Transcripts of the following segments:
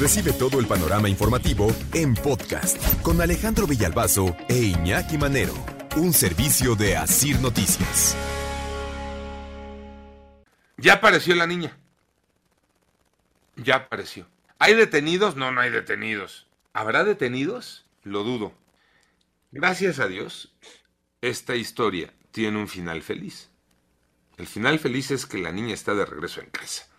Recibe todo el panorama informativo en podcast con Alejandro Villalbazo e Iñaki Manero, un servicio de Asir Noticias. Ya apareció la niña. Ya apareció. ¿Hay detenidos? No, no hay detenidos. ¿Habrá detenidos? Lo dudo. Gracias a Dios, esta historia tiene un final feliz. El final feliz es que la niña está de regreso en casa.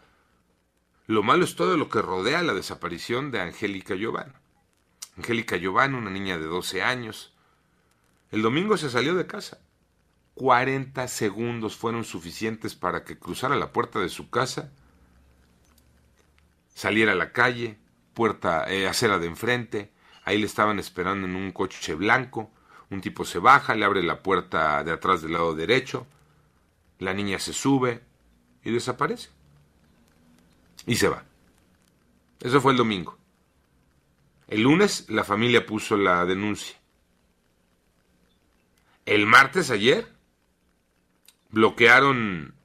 Lo malo es todo lo que rodea la desaparición de Angélica Giovanni. Angélica Giovanni, una niña de 12 años, el domingo se salió de casa. 40 segundos fueron suficientes para que cruzara la puerta de su casa, saliera a la calle, puerta, eh, acera de enfrente, ahí le estaban esperando en un coche blanco, un tipo se baja, le abre la puerta de atrás del lado derecho, la niña se sube y desaparece. Y se va. Eso fue el domingo. El lunes la familia puso la denuncia. El martes ayer bloquearon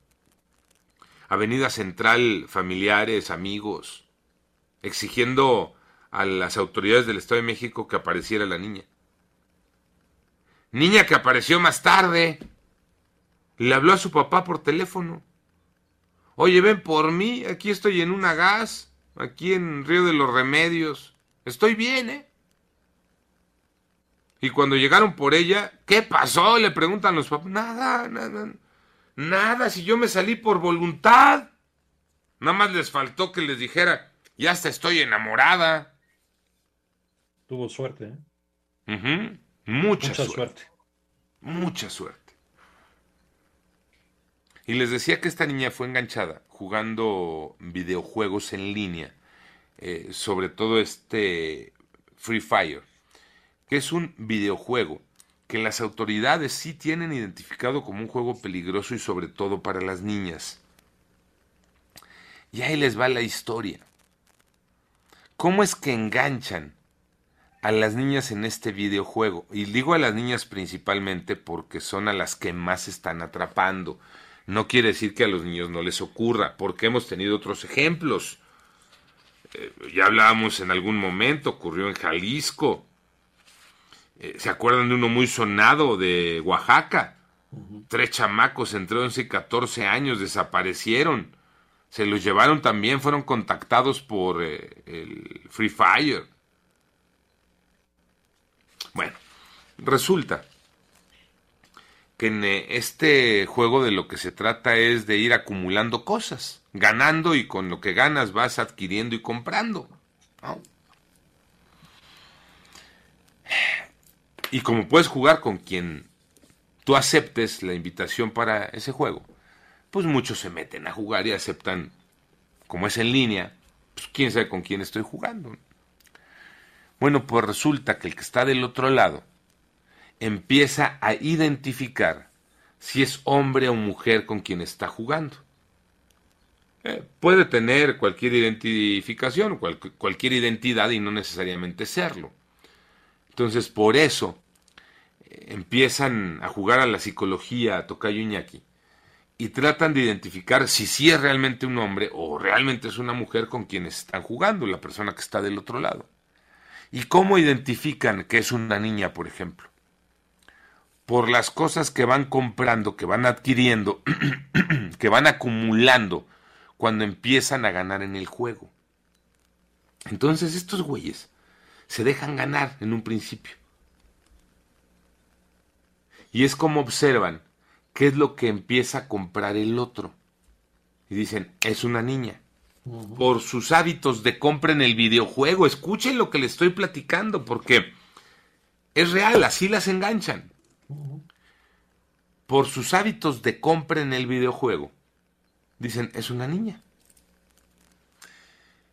Avenida Central familiares, amigos, exigiendo a las autoridades del Estado de México que apareciera la niña. Niña que apareció más tarde. Le habló a su papá por teléfono. Oye, ven por mí, aquí estoy en una gas, aquí en Río de los Remedios. Estoy bien, ¿eh? Y cuando llegaron por ella, ¿qué pasó? Le preguntan los papás. Nada, nada. Nada, si yo me salí por voluntad. Nada más les faltó que les dijera, ya hasta estoy enamorada. Tuvo suerte, ¿eh? Mucha, Mucha suerte. suerte. Mucha suerte. Y les decía que esta niña fue enganchada jugando videojuegos en línea, eh, sobre todo este Free Fire, que es un videojuego que las autoridades sí tienen identificado como un juego peligroso y sobre todo para las niñas. Y ahí les va la historia. ¿Cómo es que enganchan a las niñas en este videojuego? Y digo a las niñas principalmente porque son a las que más están atrapando. No quiere decir que a los niños no les ocurra, porque hemos tenido otros ejemplos. Eh, ya hablábamos en algún momento, ocurrió en Jalisco. Eh, ¿Se acuerdan de uno muy sonado de Oaxaca? Tres chamacos entre 11 y 14 años desaparecieron. Se los llevaron también, fueron contactados por eh, el Free Fire. Bueno, resulta que en eh, este juego de lo que se trata es de ir acumulando cosas, ganando y con lo que ganas vas adquiriendo y comprando. Y como puedes jugar con quien tú aceptes la invitación para ese juego, pues muchos se meten a jugar y aceptan, como es en línea, pues quién sabe con quién estoy jugando. Bueno, pues resulta que el que está del otro lado empieza a identificar si es hombre o mujer con quien está jugando. Eh, puede tener cualquier identificación, cual- cualquier identidad y no necesariamente serlo. Entonces, por eso eh, empiezan a jugar a la psicología, a Tocayo Iñaki, y tratan de identificar si sí es realmente un hombre o realmente es una mujer con quien están jugando, la persona que está del otro lado. ¿Y cómo identifican que es una niña, por ejemplo? Por las cosas que van comprando, que van adquiriendo, que van acumulando cuando empiezan a ganar en el juego. Entonces estos güeyes se dejan ganar en un principio. Y es como observan qué es lo que empieza a comprar el otro. Y dicen, es una niña. Por sus hábitos de compra en el videojuego. Escuchen lo que les estoy platicando, porque es real, así las enganchan. Por sus hábitos de compra en el videojuego. Dicen, es una niña.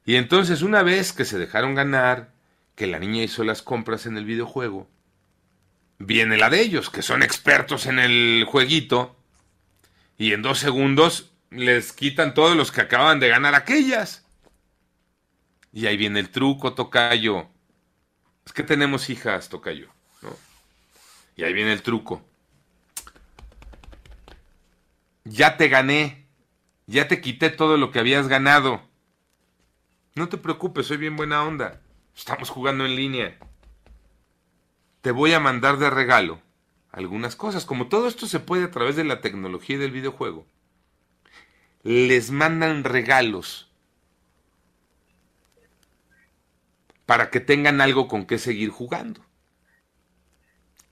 Y entonces una vez que se dejaron ganar, que la niña hizo las compras en el videojuego, viene la de ellos, que son expertos en el jueguito, y en dos segundos les quitan todos los que acaban de ganar aquellas. Y ahí viene el truco, Tocayo. Es que tenemos hijas, Tocayo, ¿no? Y ahí viene el truco. Ya te gané. Ya te quité todo lo que habías ganado. No te preocupes, soy bien buena onda. Estamos jugando en línea. Te voy a mandar de regalo algunas cosas. Como todo esto se puede a través de la tecnología y del videojuego. Les mandan regalos para que tengan algo con que seguir jugando.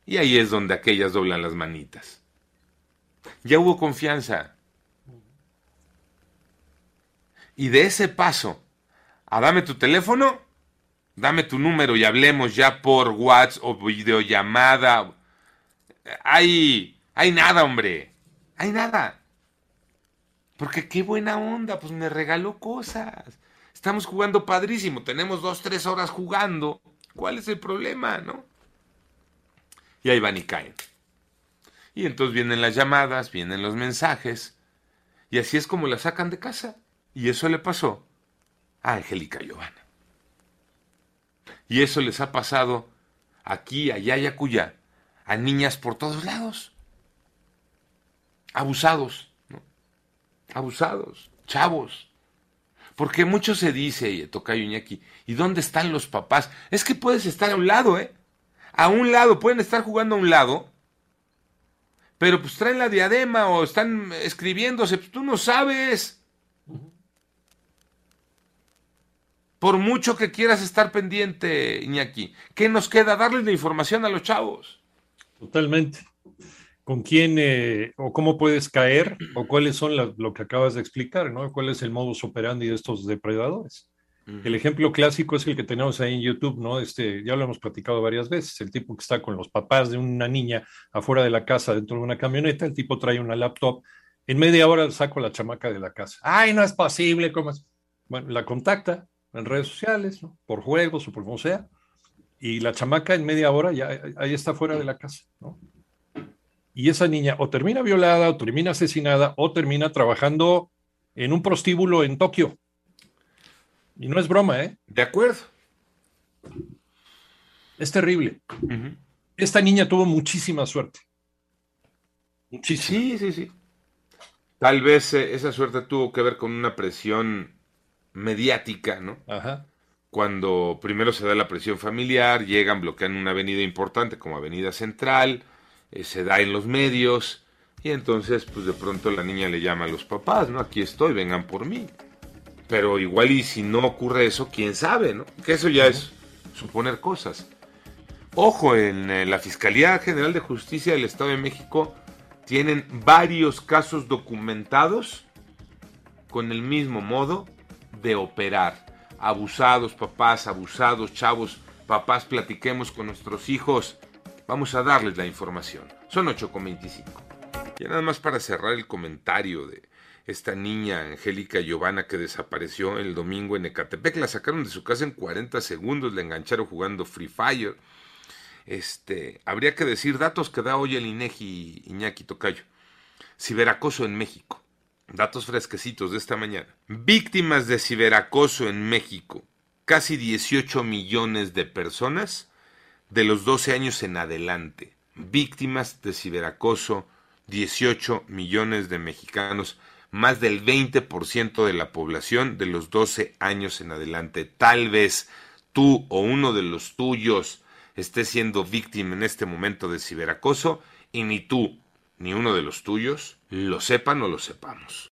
Y ahí es donde aquellas doblan las manitas. Ya hubo confianza. Y de ese paso a dame tu teléfono, dame tu número y hablemos ya por WhatsApp o videollamada. Hay, hay nada, hombre. Hay nada. Porque qué buena onda, pues me regaló cosas. Estamos jugando padrísimo, tenemos dos, tres horas jugando. ¿Cuál es el problema, no? Y ahí van y caen. Y entonces vienen las llamadas, vienen los mensajes. Y así es como la sacan de casa. Y eso le pasó a Angélica Giovanna. Y eso les ha pasado aquí, allá y acullá, a niñas por todos lados. Abusados, ¿no? Abusados, chavos. Porque mucho se dice, Tocayo Iñaki, ¿y dónde están los papás? Es que puedes estar a un lado, ¿eh? A un lado, pueden estar jugando a un lado, pero pues traen la diadema o están escribiéndose, pues tú no sabes. Por mucho que quieras estar pendiente, Iñaki, ¿qué nos queda? Darles la información a los chavos. Totalmente. ¿Con quién eh, o cómo puedes caer o cuáles son lo que acabas de explicar, ¿no? ¿Cuál es el modus operandi de estos depredadores? El ejemplo clásico es el que tenemos ahí en YouTube, ¿no? Este, ya lo hemos platicado varias veces, el tipo que está con los papás de una niña afuera de la casa dentro de una camioneta, el tipo trae una laptop, en media hora saco la chamaca de la casa. Ay, no es posible, ¿cómo? Bueno, la contacta, en redes sociales, por juegos o por como sea, y la chamaca en media hora ya ahí está fuera de la casa. Y esa niña o termina violada, o termina asesinada, o termina trabajando en un prostíbulo en Tokio. Y no es broma, ¿eh? De acuerdo. Es terrible. Esta niña tuvo muchísima suerte. Muchísima. Sí, sí, sí. Tal vez eh, esa suerte tuvo que ver con una presión mediática, ¿no? Ajá. Cuando primero se da la presión familiar, llegan, bloquean una avenida importante como Avenida Central, eh, se da en los medios, y entonces, pues de pronto la niña le llama a los papás, ¿no? Aquí estoy, vengan por mí. Pero igual y si no ocurre eso, quién sabe, ¿no? Que eso ya es suponer cosas. Ojo, en la Fiscalía General de Justicia del Estado de México tienen varios casos documentados con el mismo modo de operar. Abusados, papás, abusados, chavos, papás, platiquemos con nuestros hijos. Vamos a darles la información. Son 8.25. Y nada más para cerrar el comentario de esta niña Angélica Giovanna que desapareció el domingo en Ecatepec. La sacaron de su casa en 40 segundos, la engancharon jugando Free Fire. Este, habría que decir datos que da hoy el INEGI Iñaki Tocayo. Ciberacoso en México. Datos fresquecitos de esta mañana. Víctimas de ciberacoso en México. Casi 18 millones de personas de los 12 años en adelante. Víctimas de ciberacoso, 18 millones de mexicanos. Más del 20% de la población de los 12 años en adelante. Tal vez tú o uno de los tuyos esté siendo víctima en este momento de ciberacoso y ni tú ni uno de los tuyos lo sepan o lo sepamos.